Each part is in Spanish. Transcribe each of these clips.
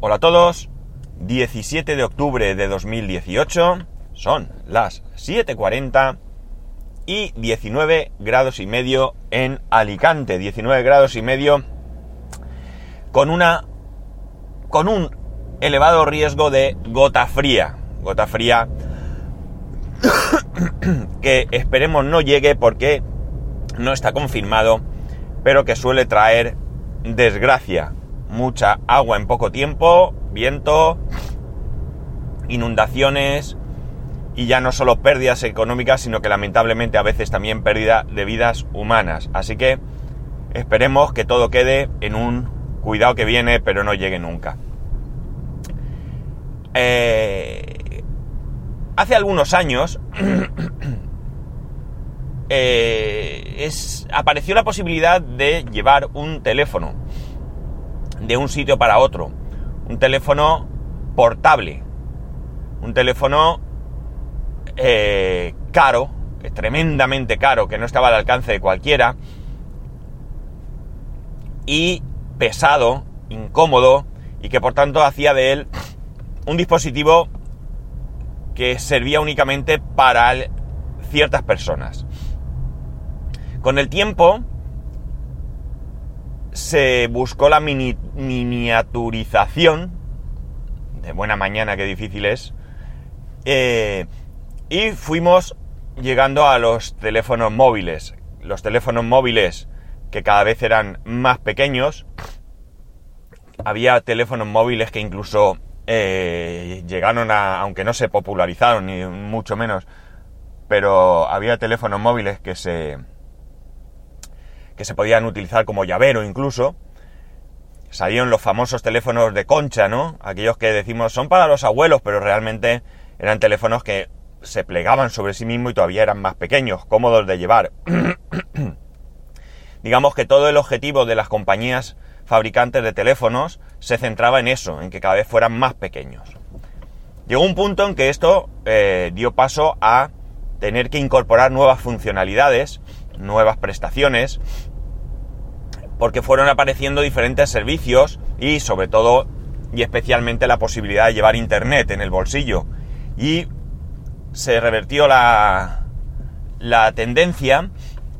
Hola a todos, 17 de octubre de 2018, son las 7.40 y 19 grados y medio en Alicante, 19 grados y medio con una con un elevado riesgo de gota fría, gota fría que esperemos no llegue porque no está confirmado, pero que suele traer desgracia mucha agua en poco tiempo, viento, inundaciones y ya no solo pérdidas económicas, sino que lamentablemente a veces también pérdida de vidas humanas. Así que esperemos que todo quede en un cuidado que viene, pero no llegue nunca. Eh, hace algunos años eh, apareció la posibilidad de llevar un teléfono de un sitio para otro. Un teléfono portable. Un teléfono eh, caro, tremendamente caro, que no estaba al alcance de cualquiera. Y pesado, incómodo, y que por tanto hacía de él un dispositivo que servía únicamente para ciertas personas. Con el tiempo, se buscó la miniaturización, de buena mañana, qué difícil es, eh, y fuimos llegando a los teléfonos móviles. Los teléfonos móviles que cada vez eran más pequeños. Había teléfonos móviles que incluso eh, llegaron a, aunque no se popularizaron, ni mucho menos, pero había teléfonos móviles que se, que se podían utilizar como llavero incluso. Salieron los famosos teléfonos de concha, ¿no? Aquellos que decimos son para los abuelos, pero realmente eran teléfonos que se plegaban sobre sí mismo y todavía eran más pequeños, cómodos de llevar. Digamos que todo el objetivo de las compañías fabricantes de teléfonos se centraba en eso, en que cada vez fueran más pequeños. Llegó un punto en que esto eh, dio paso a tener que incorporar nuevas funcionalidades, nuevas prestaciones, porque fueron apareciendo diferentes servicios y sobre todo y especialmente la posibilidad de llevar internet en el bolsillo. Y se revertió la, la tendencia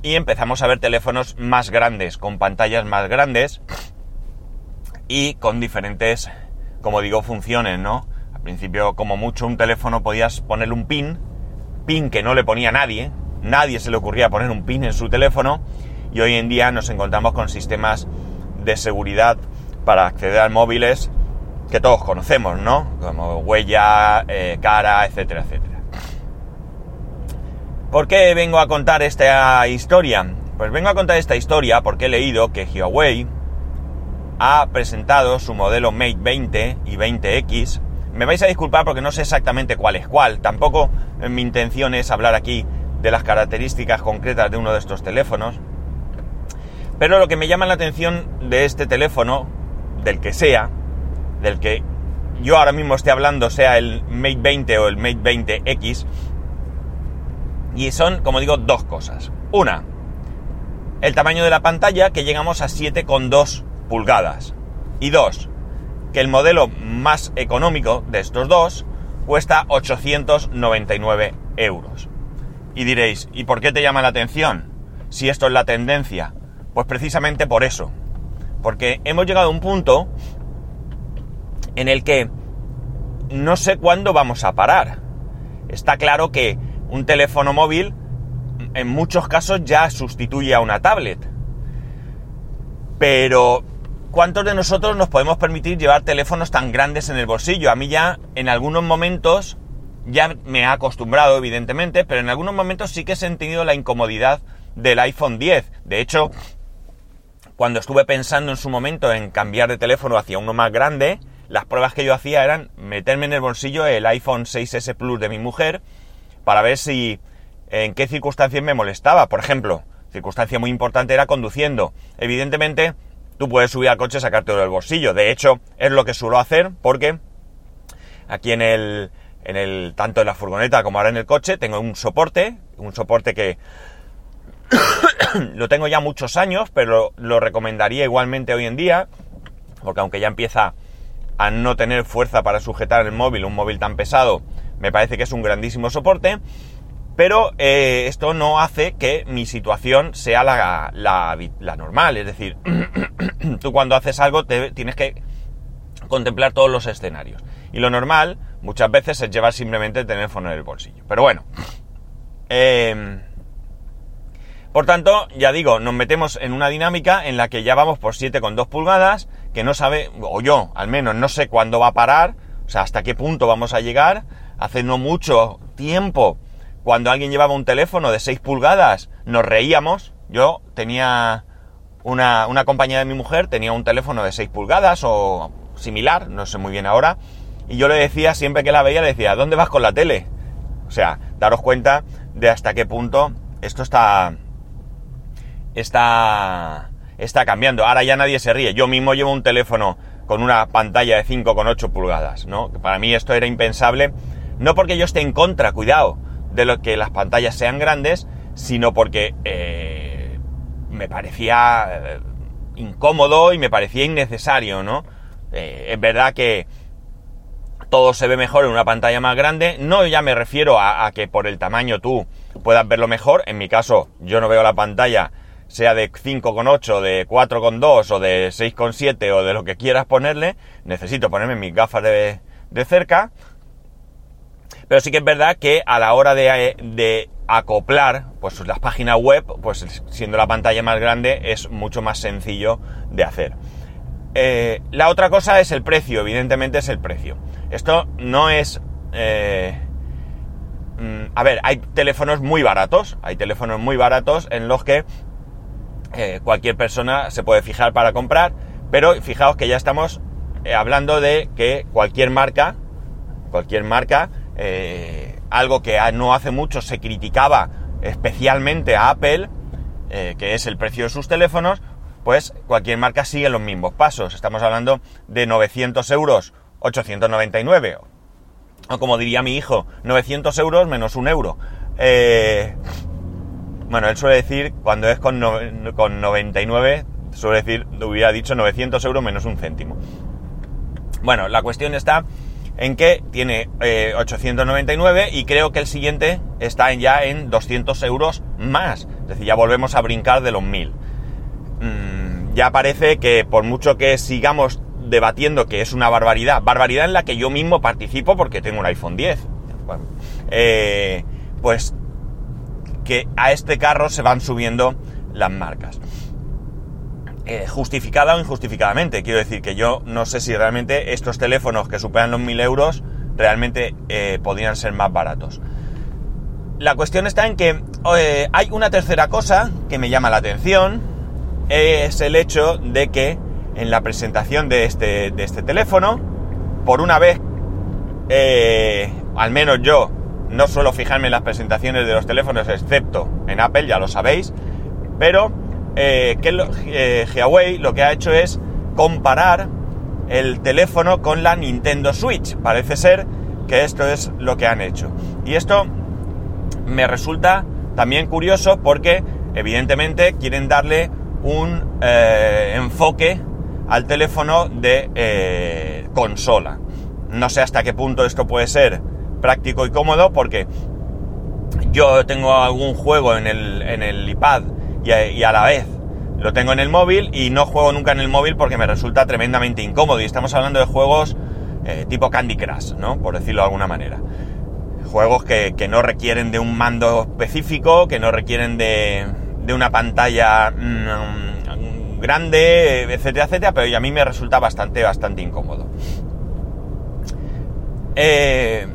y empezamos a ver teléfonos más grandes, con pantallas más grandes y con diferentes, como digo, funciones, ¿no? Al principio, como mucho, un teléfono podías ponerle un pin, pin que no le ponía nadie, nadie se le ocurría poner un pin en su teléfono, y hoy en día nos encontramos con sistemas de seguridad para acceder a móviles que todos conocemos, ¿no? Como huella, eh, cara, etcétera, etcétera. ¿Por qué vengo a contar esta historia? Pues vengo a contar esta historia porque he leído que Huawei ha presentado su modelo Mate 20 y 20X. Me vais a disculpar porque no sé exactamente cuál es cuál. Tampoco mi intención es hablar aquí de las características concretas de uno de estos teléfonos. Pero lo que me llama la atención de este teléfono, del que sea, del que yo ahora mismo esté hablando, sea el Mate 20 o el Mate 20X, y son, como digo, dos cosas. Una, el tamaño de la pantalla, que llegamos a 7,2 pulgadas. Y dos, que el modelo más económico de estos dos cuesta 899 euros. Y diréis, ¿y por qué te llama la atención? Si esto es la tendencia. Pues precisamente por eso. Porque hemos llegado a un punto en el que no sé cuándo vamos a parar. Está claro que un teléfono móvil en muchos casos ya sustituye a una tablet. Pero ¿cuántos de nosotros nos podemos permitir llevar teléfonos tan grandes en el bolsillo? A mí ya en algunos momentos ya me ha acostumbrado, evidentemente, pero en algunos momentos sí que he sentido la incomodidad del iPhone 10. De hecho, cuando estuve pensando en su momento en cambiar de teléfono hacia uno más grande, las pruebas que yo hacía eran meterme en el bolsillo el iPhone 6S Plus de mi mujer para ver si en qué circunstancias me molestaba. Por ejemplo, circunstancia muy importante era conduciendo. Evidentemente, tú puedes subir al coche y sacártelo del bolsillo. De hecho, es lo que suelo hacer porque aquí en el, en el, tanto en la furgoneta como ahora en el coche, tengo un soporte, un soporte que lo tengo ya muchos años, pero lo recomendaría igualmente hoy en día, porque aunque ya empieza a no tener fuerza para sujetar el móvil, un móvil tan pesado, me parece que es un grandísimo soporte. Pero eh, esto no hace que mi situación sea la, la normal. Es decir, tú cuando haces algo te, tienes que contemplar todos los escenarios. Y lo normal muchas veces es llevar simplemente el teléfono en el bolsillo. Pero bueno. Eh, por tanto, ya digo, nos metemos en una dinámica en la que ya vamos por 7,2 pulgadas, que no sabe, o yo al menos no sé cuándo va a parar, o sea, hasta qué punto vamos a llegar. Hace no mucho tiempo, cuando alguien llevaba un teléfono de 6 pulgadas, nos reíamos. Yo tenía una, una compañía de mi mujer, tenía un teléfono de 6 pulgadas o similar, no sé muy bien ahora, y yo le decía, siempre que la veía, le decía, ¿dónde vas con la tele? O sea, daros cuenta de hasta qué punto esto está, está, está cambiando. Ahora ya nadie se ríe. Yo mismo llevo un teléfono con una pantalla de 5,8 pulgadas, ¿no? Para mí esto era impensable. No porque yo esté en contra, cuidado, de lo que las pantallas sean grandes, sino porque eh, me parecía eh, incómodo y me parecía innecesario, ¿no? Eh, es verdad que todo se ve mejor en una pantalla más grande. No ya me refiero a, que por el tamaño tú puedas verlo mejor. En mi caso, yo no veo la pantalla, sea de 5,8, de 4,2 o de 6,7 o de lo que quieras ponerle. Necesito ponerme mis gafas de, cerca. Pero sí que es verdad que a la hora de, de, acoplar pues las páginas web, pues siendo la pantalla más grande, es mucho más sencillo de hacer. Eh, la otra cosa es el precio, evidentemente es el precio. Esto no es... Eh, mm, a ver, hay teléfonos muy baratos, hay teléfonos muy baratos en los que eh, cualquier persona se puede fijar para comprar, pero fijaos que ya estamos hablando de que cualquier marca, cualquier marca, algo que no hace mucho se criticaba especialmente a Apple, que es el precio de sus teléfonos, pues cualquier marca sigue los mismos pasos. Estamos hablando de 900 euros, 899. O como diría mi hijo, 900 euros menos un euro. Eh, bueno, él suele decir, cuando es con, con 99, suele decir, hubiera dicho 900 euros menos un céntimo. Bueno, la cuestión está en que tiene 899 eh, y creo que el siguiente está ya en 200 euros más. Es decir, ya volvemos a brincar de los 1000 ya parece que por mucho que sigamos debatiendo que es una barbaridad, barbaridad en la que yo mismo participo porque tengo un iPhone 10, eh, pues que a este carro se van subiendo las marcas. Eh, justificada o injustificadamente, quiero decir que yo no sé si realmente estos teléfonos que superan los 1000 euros realmente eh, podrían ser más baratos. La cuestión está en que hay una tercera cosa que me llama la atención, es el hecho de que en la presentación de este, de este teléfono, por una vez, eh, al menos yo, no suelo fijarme en las presentaciones de los teléfonos, excepto en Apple, ya lo sabéis, pero eh, que eh, Huawei lo que ha hecho es comparar el teléfono con la Nintendo Switch. Parece ser que esto es lo que han hecho. Y esto me resulta también curioso porque evidentemente quieren darle un eh, enfoque al teléfono de eh, consola. No sé hasta qué punto esto puede ser práctico y cómodo porque yo tengo algún juego en el, en el iPad y a, la vez lo tengo en el móvil y no juego nunca en el móvil porque me resulta tremendamente incómodo y estamos hablando de juegos eh, tipo Candy Crush, ¿no? Por decirlo de alguna manera. Juegos que, que no requieren de un mando específico, que no requieren de, de una pantalla mm, grande, etcétera, etcétera, pero a mí me resulta bastante, bastante incómodo. Eh,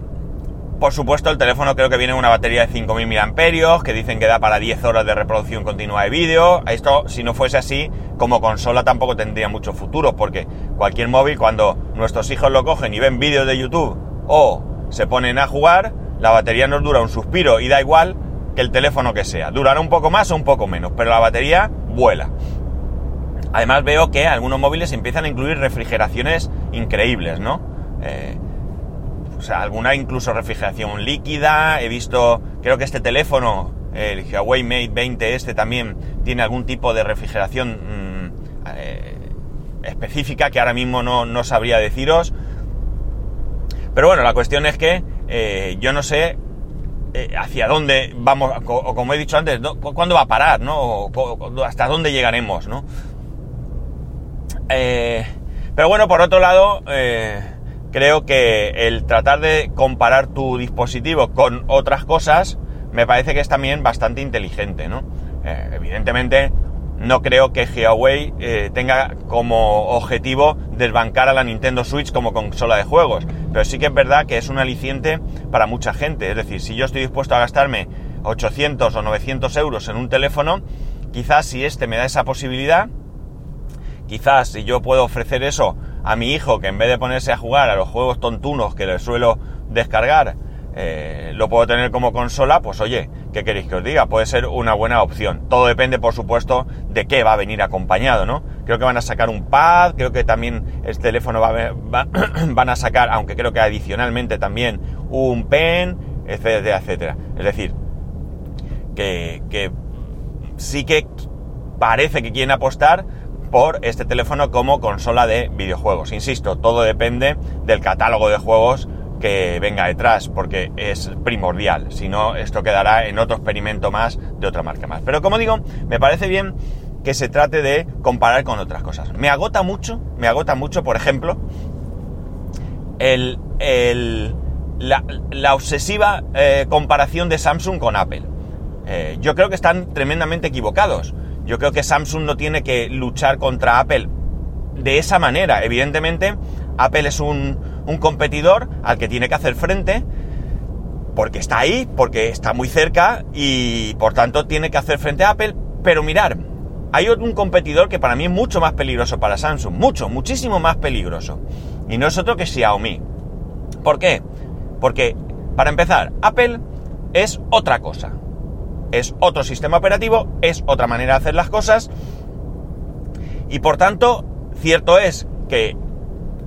por supuesto, el teléfono creo que viene una batería de 5.000 mAh, que dicen que da para 10 horas de reproducción continua de vídeo. Esto, si no fuese así, como consola tampoco tendría mucho futuro, porque cualquier móvil, cuando nuestros hijos lo cogen y ven vídeos de YouTube o se ponen a jugar, la batería nos dura un suspiro y da igual que el teléfono que sea. Durará un poco más o un poco menos, pero la batería vuela. Además veo que algunos móviles empiezan a incluir refrigeraciones increíbles, ¿no? Eh, sea, alguna incluso refrigeración líquida. He visto, creo que este teléfono, el Huawei Mate 20 este también tiene algún tipo de refrigeración mm, eh, específica que ahora mismo no, no sabría deciros. Pero bueno, la cuestión es que eh, yo no sé eh, hacia dónde vamos, o como he dicho antes, cuándo va a parar, ¿no? O, hasta dónde llegaremos, ¿no? Pero bueno, por otro lado, creo que el tratar de comparar tu dispositivo con otras cosas me parece que es también bastante inteligente, ¿no? evidentemente, no creo que Huawei eh, tenga como objetivo desbancar a la Nintendo Switch como consola de juegos, pero sí que es verdad que es un aliciente para mucha gente. Es decir, si yo estoy dispuesto a gastarme 800 o 900 euros en un teléfono, quizás si este me da esa posibilidad, quizás si yo puedo ofrecer eso a mi hijo, que en vez de ponerse a jugar a los juegos tontunos que le suelo descargar, eh, lo puedo tener como consola, pues oye, ¿qué queréis que os diga? Puede ser una buena opción. Todo depende, por supuesto, de qué va a venir acompañado, ¿no? Creo que van a sacar un pad, creo que también el teléfono va, va van a sacar, aunque creo que adicionalmente también un pen, etcétera, etcétera. Es decir, que, que sí que parece que quieren apostar por este teléfono como consola de videojuegos. Insisto, todo depende del catálogo de juegos que venga detrás, porque es primordial. Si no, esto quedará en otro experimento más de otra marca más. Pero como digo, me parece bien que se trate de comparar con otras cosas. Me agota mucho, me agota mucho, por ejemplo, el, la, obsesiva eh, comparación de Samsung con Apple. Eh, yo creo que están tremendamente equivocados. Yo creo que Samsung no tiene que luchar contra Apple de esa manera. Evidentemente, Apple es un, un competidor al que tiene que hacer frente porque está ahí, porque está muy cerca y por tanto tiene que hacer frente a Apple. Pero mirar, hay un competidor que para mí es mucho más peligroso para Samsung, mucho, muchísimo más peligroso. Y no es otro que Xiaomi. ¿Por qué? Porque, para empezar, Apple es otra cosa. Es otro sistema operativo, es otra manera de hacer las cosas. Y por tanto, cierto es que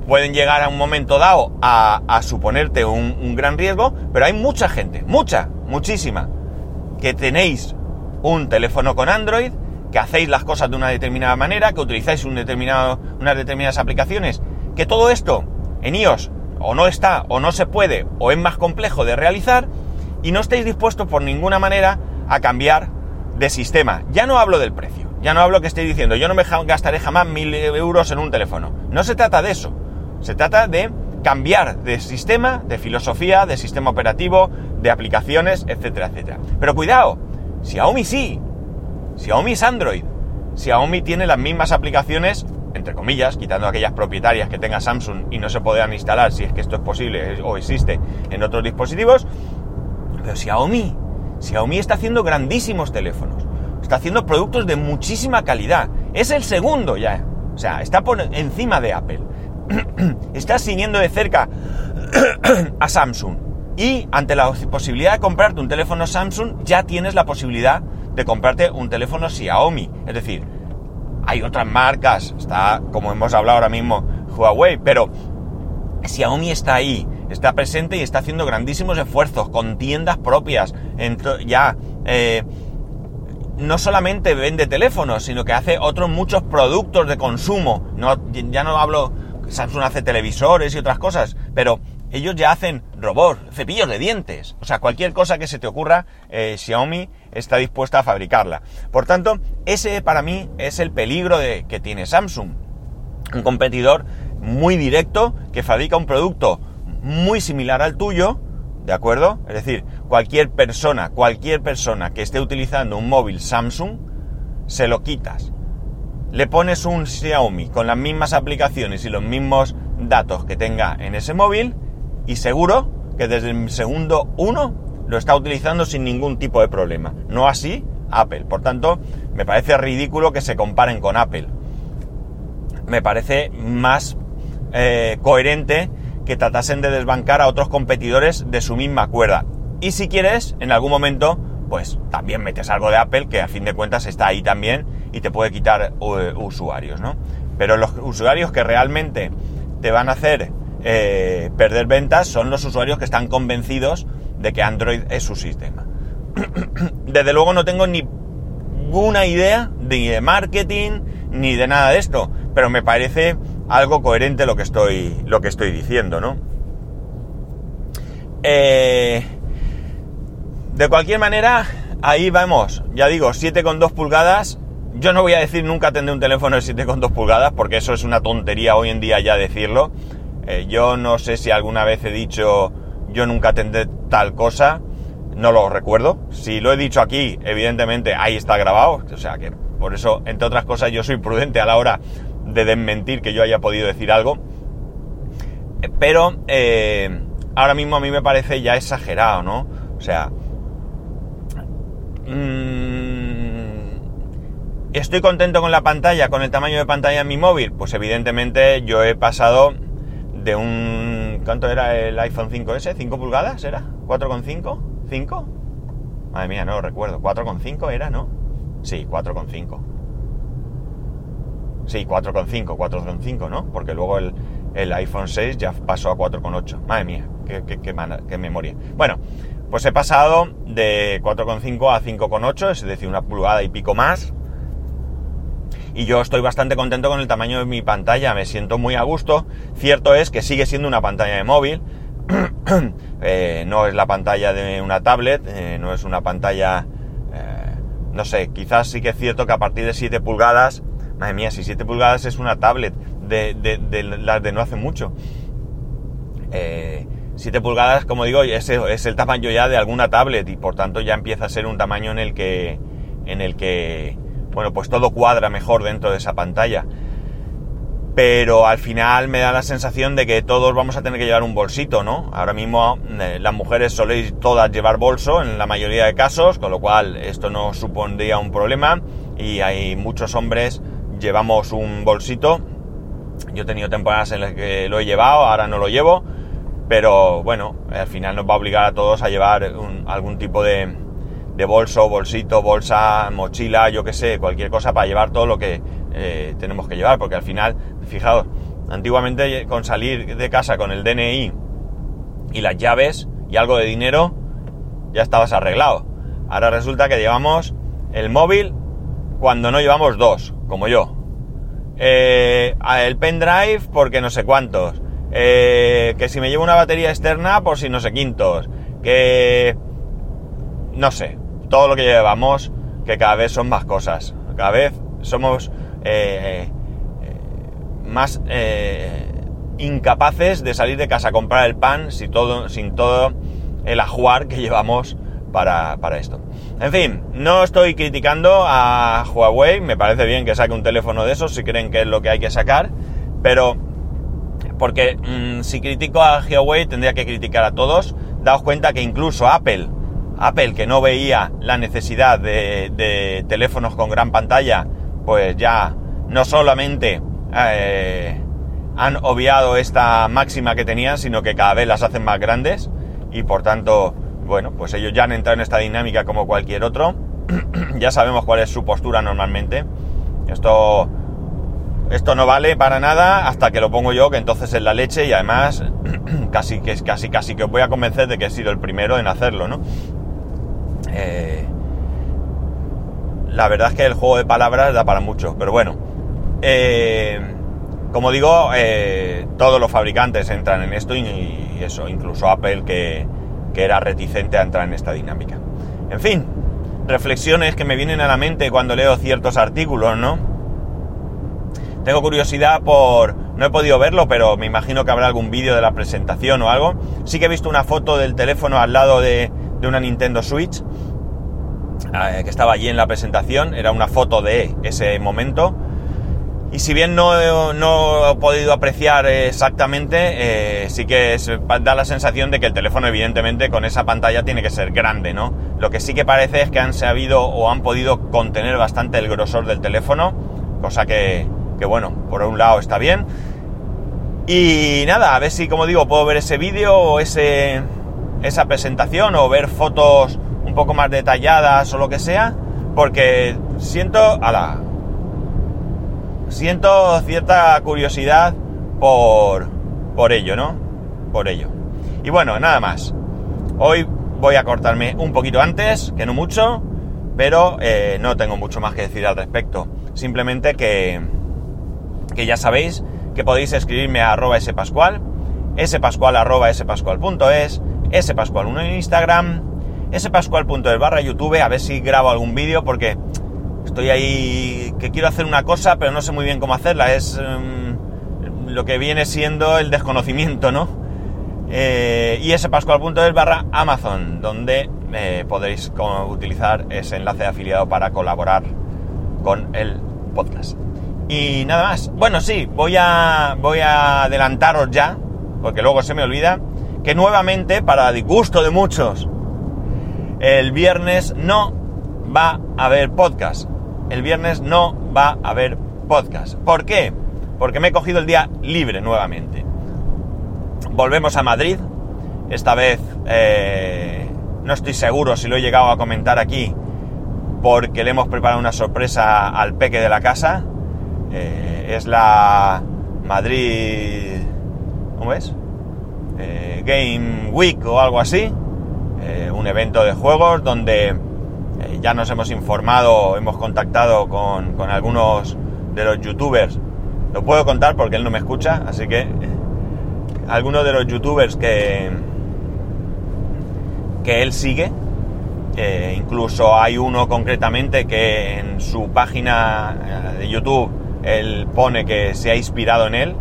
pueden llegar a un momento dado a, suponerte un, gran riesgo, pero hay mucha gente, mucha, muchísima, que tenéis un teléfono con Android, que hacéis las cosas de una determinada manera, que utilizáis un determinado, unas determinadas aplicaciones, que todo esto en iOS o no está, o no se puede, o es más complejo de realizar, y no estáis dispuestos por ninguna manera a cambiar de sistema. Ya no hablo del precio, ya no hablo que estéis diciendo, yo no me gastaré jamás mil euros en un teléfono. No se trata de eso. Se trata de cambiar de sistema, de filosofía, de sistema operativo, de aplicaciones, etcétera, etcétera. Pero cuidado, Xiaomi sí, Xiaomi es Android, Xiaomi tiene las mismas aplicaciones, entre comillas, quitando aquellas propietarias que tenga Samsung y no se podrán instalar si es que esto es posible o existe en otros dispositivos, pero Xiaomi, Xiaomi está haciendo grandísimos teléfonos, está haciendo productos de muchísima calidad, es el segundo ya, o sea, está encima de Apple. estás siguiendo de cerca a Samsung. Y ante la posibilidad de comprarte un teléfono Samsung ya tienes la posibilidad de comprarte un teléfono Xiaomi. Es decir, hay otras marcas, está como hemos hablado ahora mismo Huawei, pero Xiaomi está ahí, está presente y está haciendo grandísimos esfuerzos con tiendas propias. ya eh, no solamente vende teléfonos, sino que hace otros muchos productos de consumo. Ya no hablo Samsung hace televisores y otras cosas, pero ellos ya hacen robots, cepillos de dientes. O sea, cualquier cosa que se te ocurra, eh, Xiaomi está dispuesta a fabricarla. Por tanto, ese para mí es el peligro de, que tiene Samsung. Un competidor muy directo que fabrica un producto muy similar al tuyo, ¿de acuerdo? Es decir, cualquier persona, cualquier persona que esté utilizando un móvil Samsung, se lo quitas le pones un Xiaomi con las mismas aplicaciones y los mismos datos que tenga en ese móvil y seguro que desde el segundo uno lo está utilizando sin ningún tipo de problema. No así Apple. Por tanto, me parece ridículo que se comparen con Apple. Me parece más eh, coherente que tratasen de desbancar a otros competidores de su misma cuerda. Y si quieres, en algún momento, pues también metes algo de Apple, que a fin de cuentas está ahí también y te puede quitar eh, usuarios, ¿no? Pero los usuarios que realmente te van a hacer eh, perder ventas son los usuarios que están convencidos de que Android es su sistema. Desde luego no tengo ni ninguna idea ni de marketing ni de nada de esto, pero me parece algo coherente lo que estoy, lo que estoy diciendo, ¿no? Eh, de cualquier manera, ahí vamos, ya digo, 7,2 pulgadas. Yo no voy a decir nunca tendré un teléfono de 7,2 pulgadas, porque eso es una tontería hoy en día ya decirlo. Eh, yo no sé si alguna vez he dicho yo nunca tendré tal cosa, no lo recuerdo. Si lo he dicho aquí, evidentemente ahí está grabado, o sea que por eso, entre otras cosas, yo soy prudente a la hora de desmentir que yo haya podido decir algo. Pero eh, ahora mismo a mí me parece ya exagerado, ¿no? O sea... Mmm, ¿Estoy contento con la pantalla, con el tamaño de pantalla en mi móvil? Pues evidentemente yo he pasado de un... ¿Cuánto era el iPhone 5S? ¿5 pulgadas era? ¿4,5? ¿5? Madre mía, no lo recuerdo. ¿4,5 era, no? Sí, 4,5. Sí, 4,5, 4,5, ¿no? Porque luego el, el, iPhone 6 ya pasó a 4,8. Madre mía, qué, qué, memoria. Bueno, pues he pasado de 4,5 a 5,8, es decir, una pulgada y pico más. Y yo estoy bastante contento con el tamaño de mi pantalla, me siento muy a gusto. Cierto es que sigue siendo una pantalla de móvil, eh, no es la pantalla de una tablet, eh, no es una pantalla, eh, no sé, quizás sí que es cierto que a partir de 7 pulgadas Madre mía, si 7 pulgadas es una tablet de, de, de las de no hace mucho. Eh, 7 pulgadas, como digo, es, es, el tamaño ya de alguna tablet y por tanto ya empieza a ser un tamaño en el que, en el que, bueno, pues todo cuadra mejor dentro de esa pantalla. Pero al final me da la sensación de que todos vamos a tener que llevar un bolsito, ¿no? Ahora mismo eh, las mujeres soléis todas llevar bolso en la mayoría de casos, con lo cual esto no supondría un problema y hay muchos hombres llevamos un bolsito. Yo he tenido temporadas en las que lo he llevado, ahora no lo llevo, pero bueno, al final nos va a obligar a todos a llevar algún tipo de, de, bolso, bolsito, bolsa, mochila, yo que sé, cualquier cosa para llevar todo lo que eh, tenemos que llevar, porque al final, fijaos, antiguamente con salir de casa con el DNI y las llaves y algo de dinero, ya estabas arreglado. Ahora resulta que llevamos el móvil cuando no llevamos dos, como yo. Eh, el pendrive porque no sé cuántos. Eh, que si me llevo una batería externa por si no sé quintos. Que... No sé. Todo lo que llevamos, que cada vez son más cosas. Cada vez somos eh, más incapaces de salir de casa a comprar el pan sin todo, sin todo el ajuar que llevamos para, esto. En fin, no estoy criticando a Huawei, me parece bien que saque un teléfono de esos si creen que es lo que hay que sacar, pero porque mmm, si critico a Huawei tendría que criticar a todos. Daos cuenta que incluso Apple, Apple que no veía la necesidad de, de teléfonos con gran pantalla, pues ya no solamente eh, han obviado esta máxima que tenían, sino que cada vez las hacen más grandes y por tanto bueno, pues ellos ya han entrado en esta dinámica como cualquier otro. ya sabemos cuál es su postura normalmente. Esto, esto no vale para nada hasta que lo pongo yo, que entonces es la leche y además casi que casi casi que os voy a convencer de que he sido el primero en hacerlo, ¿no? Eh, la verdad es que el juego de palabras da para mucho, pero bueno. Eh, como digo, eh, todos los fabricantes entran en esto y, y eso, incluso Apple que, que era reticente a entrar en esta dinámica. En fin, reflexiones que me vienen a la mente cuando leo ciertos artículos, ¿no? Tengo curiosidad por... No he podido verlo, pero me imagino que habrá algún vídeo de la presentación o algo. Sí que he visto una foto del teléfono al lado de, una Nintendo Switch, eh, que estaba allí en la presentación. Era una foto de ese momento. Y si bien no, no, he podido apreciar exactamente, eh, sí que da la sensación de que el teléfono evidentemente con esa pantalla tiene que ser grande, ¿no? Lo que sí que parece es que han sabido o han podido contener bastante el grosor del teléfono, cosa que, que bueno, por un lado está bien. Y nada, a ver si, como digo, puedo ver ese vídeo o ese, esa presentación o ver fotos un poco más detalladas o lo que sea, porque siento, ala, siento cierta curiosidad por, por ello, ¿no? Por ello. Y bueno, nada más. Hoy voy a cortarme un poquito antes, que no mucho, pero eh, no tengo mucho más que decir al respecto. Simplemente que, que ya sabéis que podéis escribirme a arroba spascual, spascual arroba spascual.es, spascual1 en Instagram, spascual.es barra YouTube, a ver si grabo algún vídeo porque estoy ahí que quiero hacer una cosa pero no sé muy bien cómo hacerla, es um, lo que viene siendo el desconocimiento, ¿no? Eh, y spascual.es barra Amazon, donde eh, podéis utilizar ese enlace de afiliado para colaborar con el podcast. Y nada más. Bueno, sí, voy a, voy a adelantaros ya, porque luego se me olvida, que nuevamente, para disgusto de muchos, el viernes no va a haber podcast. El viernes no va a haber podcast. ¿Por qué? Porque me he cogido el día libre nuevamente. Volvemos a Madrid. Esta vez eh, no estoy seguro si lo he llegado a comentar aquí, porque le hemos preparado una sorpresa al peque de la casa. Eh, es la Madrid... ¿Cómo es? Eh, Game Week o algo así. Un evento de juegos donde ya nos hemos informado, hemos contactado con, algunos de los youtubers. Lo puedo contar porque él no me escucha, así que algunos de los youtubers que, que él sigue, incluso hay uno concretamente que en su página de YouTube él pone que se ha inspirado en él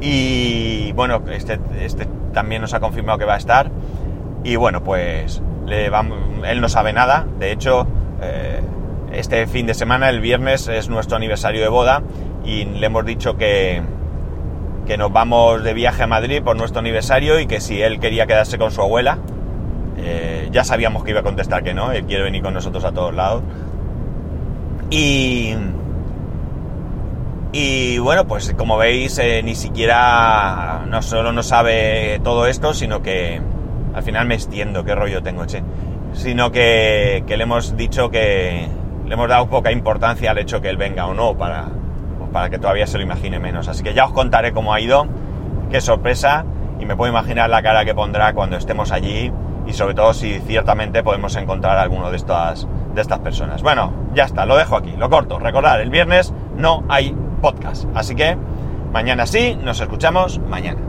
y bueno, este, este también nos ha confirmado que va a estar y bueno, pues él no sabe nada, de hecho eh, este fin de semana, el viernes, es nuestro aniversario de boda y le hemos dicho que, que nos vamos de viaje a Madrid por nuestro aniversario y que si él quería quedarse con su abuela, eh, ya sabíamos que iba a contestar que no, él quiere venir con nosotros a todos lados. Y, y bueno, pues como veis, eh, ni siquiera no solo no sabe todo esto, sino que al final me extiendo, qué rollo tengo, che. Sino que, le hemos dicho que le hemos dado poca importancia al hecho que él venga o no, para, para que todavía se lo imagine menos. Así que ya os contaré cómo ha ido, qué sorpresa, y me puedo imaginar la cara que pondrá cuando estemos allí, y sobre todo si ciertamente podemos encontrar a alguno de estas, de estas personas. Bueno, ya está, lo dejo aquí, lo corto. Recordad, el viernes no hay podcast. Así que mañana sí, nos escuchamos mañana.